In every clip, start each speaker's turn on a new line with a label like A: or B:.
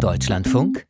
A: Deutschlandfunk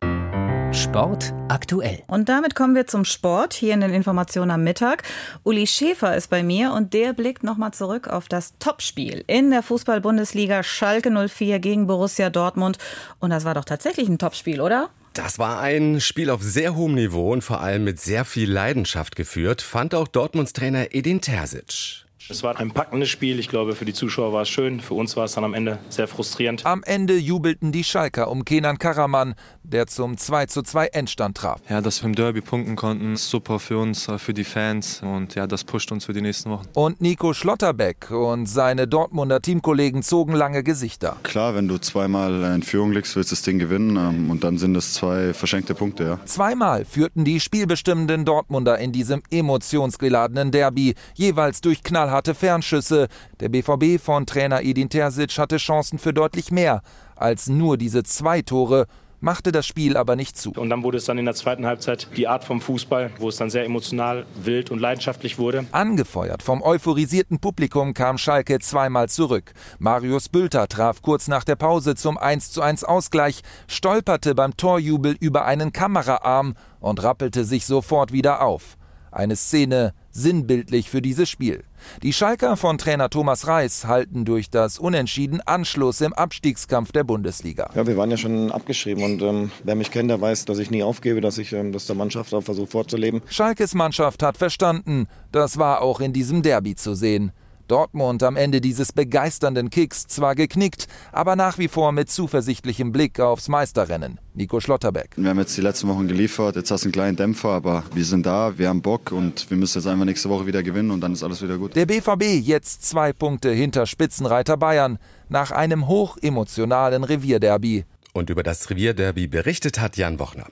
A: Sport aktuell.
B: Und damit kommen wir zum Sport hier in den Informationen am Mittag. Uli Schäfer ist bei mir und der blickt nochmal zurück auf das Topspiel in der Fußball-Bundesliga Schalke 04 gegen Borussia Dortmund. Und das war doch tatsächlich ein Topspiel, oder?
C: Das war ein Spiel auf sehr hohem Niveau und vor allem mit sehr viel Leidenschaft geführt, fand auch Dortmunds Trainer Edin Terzic.
D: Es war ein packendes Spiel. Ich glaube, für die Zuschauer war es schön. Für uns war es dann am Ende sehr frustrierend.
E: Am Ende jubelten die Schalker um Kenan Karaman, der zum 2:2 Endstand traf.
F: Ja, dass wir im Derby punkten konnten, super für uns, für die Fans und ja, das pusht uns für die nächsten Wochen.
E: Und Nico Schlotterbeck und seine Dortmunder Teamkollegen zogen lange Gesichter.
G: Klar, wenn du zweimal in Führung liegst, willst du das Ding gewinnen ähm, und dann sind es zwei verschenkte Punkte, ja.
E: Zweimal führten die spielbestimmenden Dortmunder in diesem emotionsgeladenen Derby, jeweils durch knallharte Fernschüsse. Der BVB von Trainer Edin Terzic hatte Chancen für deutlich mehr als nur diese zwei Tore machte das Spiel aber nicht zu.
D: Und dann wurde es dann in der zweiten Halbzeit die Art vom Fußball, wo es dann sehr emotional, wild und leidenschaftlich wurde.
E: Angefeuert vom euphorisierten Publikum kam Schalke zweimal zurück. Marius Bülter traf kurz nach der Pause zum 1:1 Ausgleich, stolperte beim Torjubel über einen Kameraarm und rappelte sich sofort wieder auf. Eine Szene sinnbildlich für dieses Spiel. Die Schalker von Trainer Thomas Reis halten durch das Unentschieden Anschluss im Abstiegskampf der Bundesliga.
H: Ja, wir waren ja schon abgeschrieben und ähm, wer mich kennt, der weiß, dass ich nie aufgebe, dass ich ähm, das der Mannschaft auch versuche vorzuleben.
E: Schalkes Mannschaft hat verstanden, das war auch in diesem Derby zu sehen. Dortmund am Ende dieses begeisternden Kicks zwar geknickt, aber nach wie vor mit zuversichtlichem Blick aufs Meisterrennen. Nico Schlotterbeck.
G: Wir haben jetzt die letzten Wochen geliefert, jetzt hast du einen kleinen Dämpfer, aber wir sind da, wir haben Bock und wir müssen jetzt einfach nächste Woche wieder gewinnen und dann ist alles wieder gut.
E: Der BVB jetzt zwei Punkte hinter Spitzenreiter Bayern nach einem hochemotionalen Revierderby.
C: Und über das Revierderby berichtet hat Jan Wochner.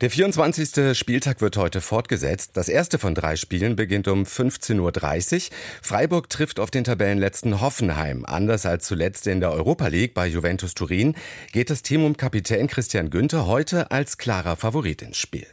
C: Der 24. Spieltag wird heute fortgesetzt. Das erste von drei Spielen beginnt um 15.30 Uhr. Freiburg trifft auf den Tabellenletzten Hoffenheim. Anders als zuletzt in der Europa League bei Juventus Turin geht das Team um Kapitän Christian Günther heute als klarer Favorit ins Spiel.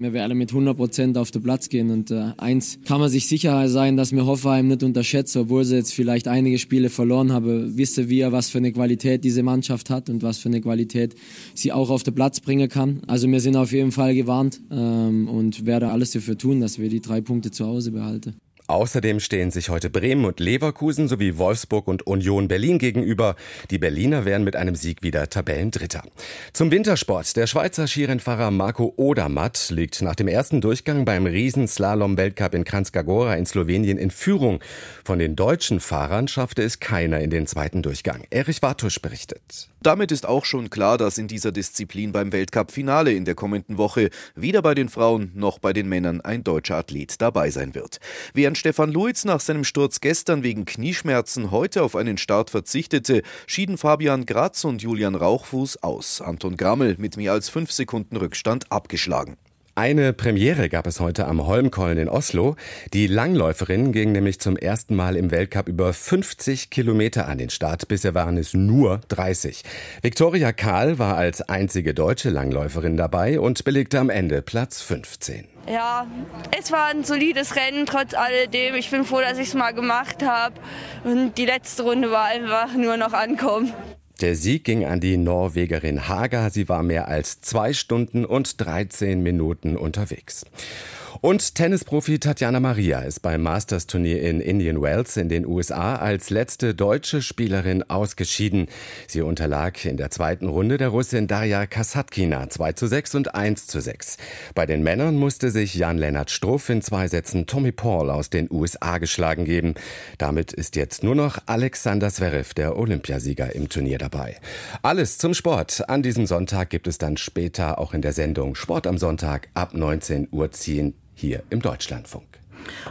I: Wir werden mit 100 Prozent auf den Platz gehen. Und äh, eins kann man sich sicher sein, dass mir Hoffenheim nicht unterschätzt, obwohl sie jetzt vielleicht einige Spiele verloren haben. Wisse wir, was für eine Qualität diese Mannschaft hat und was für eine Qualität sie auch auf den Platz bringen kann. Also wir sind auf jeden Fall gewarnt ähm, und werde alles dafür tun, dass wir die drei Punkte zu Hause behalten.
C: Außerdem stehen sich heute Bremen und Leverkusen sowie Wolfsburg und Union Berlin gegenüber. Die Berliner wären mit einem Sieg wieder Tabellendritter. Zum Wintersport. Der Schweizer Skirennfahrer Marco Odermatt liegt nach dem ersten Durchgang beim Riesenslalom-Weltcup in Kranjskagora in Slowenien in Führung. Von den deutschen Fahrern schaffte es keiner in den zweiten Durchgang. Erich Wartusch berichtet.
J: Damit ist auch schon klar, dass in dieser Disziplin beim Weltcup-Finale in der kommenden Woche weder bei den Frauen noch bei den Männern ein deutscher Athlet dabei sein wird. Während Stefan Luiz nach seinem Sturz gestern wegen Knieschmerzen heute auf einen Start verzichtete, schieden Fabian Gratz und Julian Rauchfuß aus. Anton Grammel mit mehr als fünf Sekunden Rückstand abgeschlagen.
C: Eine Premiere gab es heute am Holmkollen in Oslo. Die Langläuferinnen gingen nämlich zum ersten Mal im Weltcup über 50 Kilometer an den Start. Bisher waren es nur 30. Viktoria Kahl war als einzige deutsche Langläuferin dabei und belegte am Ende Platz 15.
K: Ja, es war ein solides Rennen trotz alledem. Ich bin froh, dass ich es mal gemacht habe. Und die letzte Runde war einfach nur noch ankommen.
C: Der Sieg ging an die Norwegerin Haga. Sie war mehr als zwei Stunden und 13 Minuten unterwegs. Und Tennisprofi Tatjana Maria ist beim Masters-Turnier in Indian Wells in den USA als letzte deutsche Spielerin ausgeschieden. Sie unterlag in der zweiten Runde der Russin Darja Kasatkina 2 zu 6 und 1 zu 6. Bei den Männern musste sich Jan-Lennart Struff in zwei Sätzen Tommy Paul aus den USA geschlagen geben. Damit ist jetzt nur noch Alexander Zverev, der Olympiasieger, im Turnier dabei. Alles zum Sport. An diesem Sonntag gibt es dann später auch in der Sendung Sport am Sonntag ab 19 Uhr ziehen hier im Deutschlandfunk.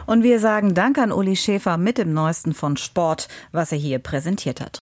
B: Und wir sagen Dank an Uli Schäfer mit dem Neuesten von Sport, was er hier präsentiert hat.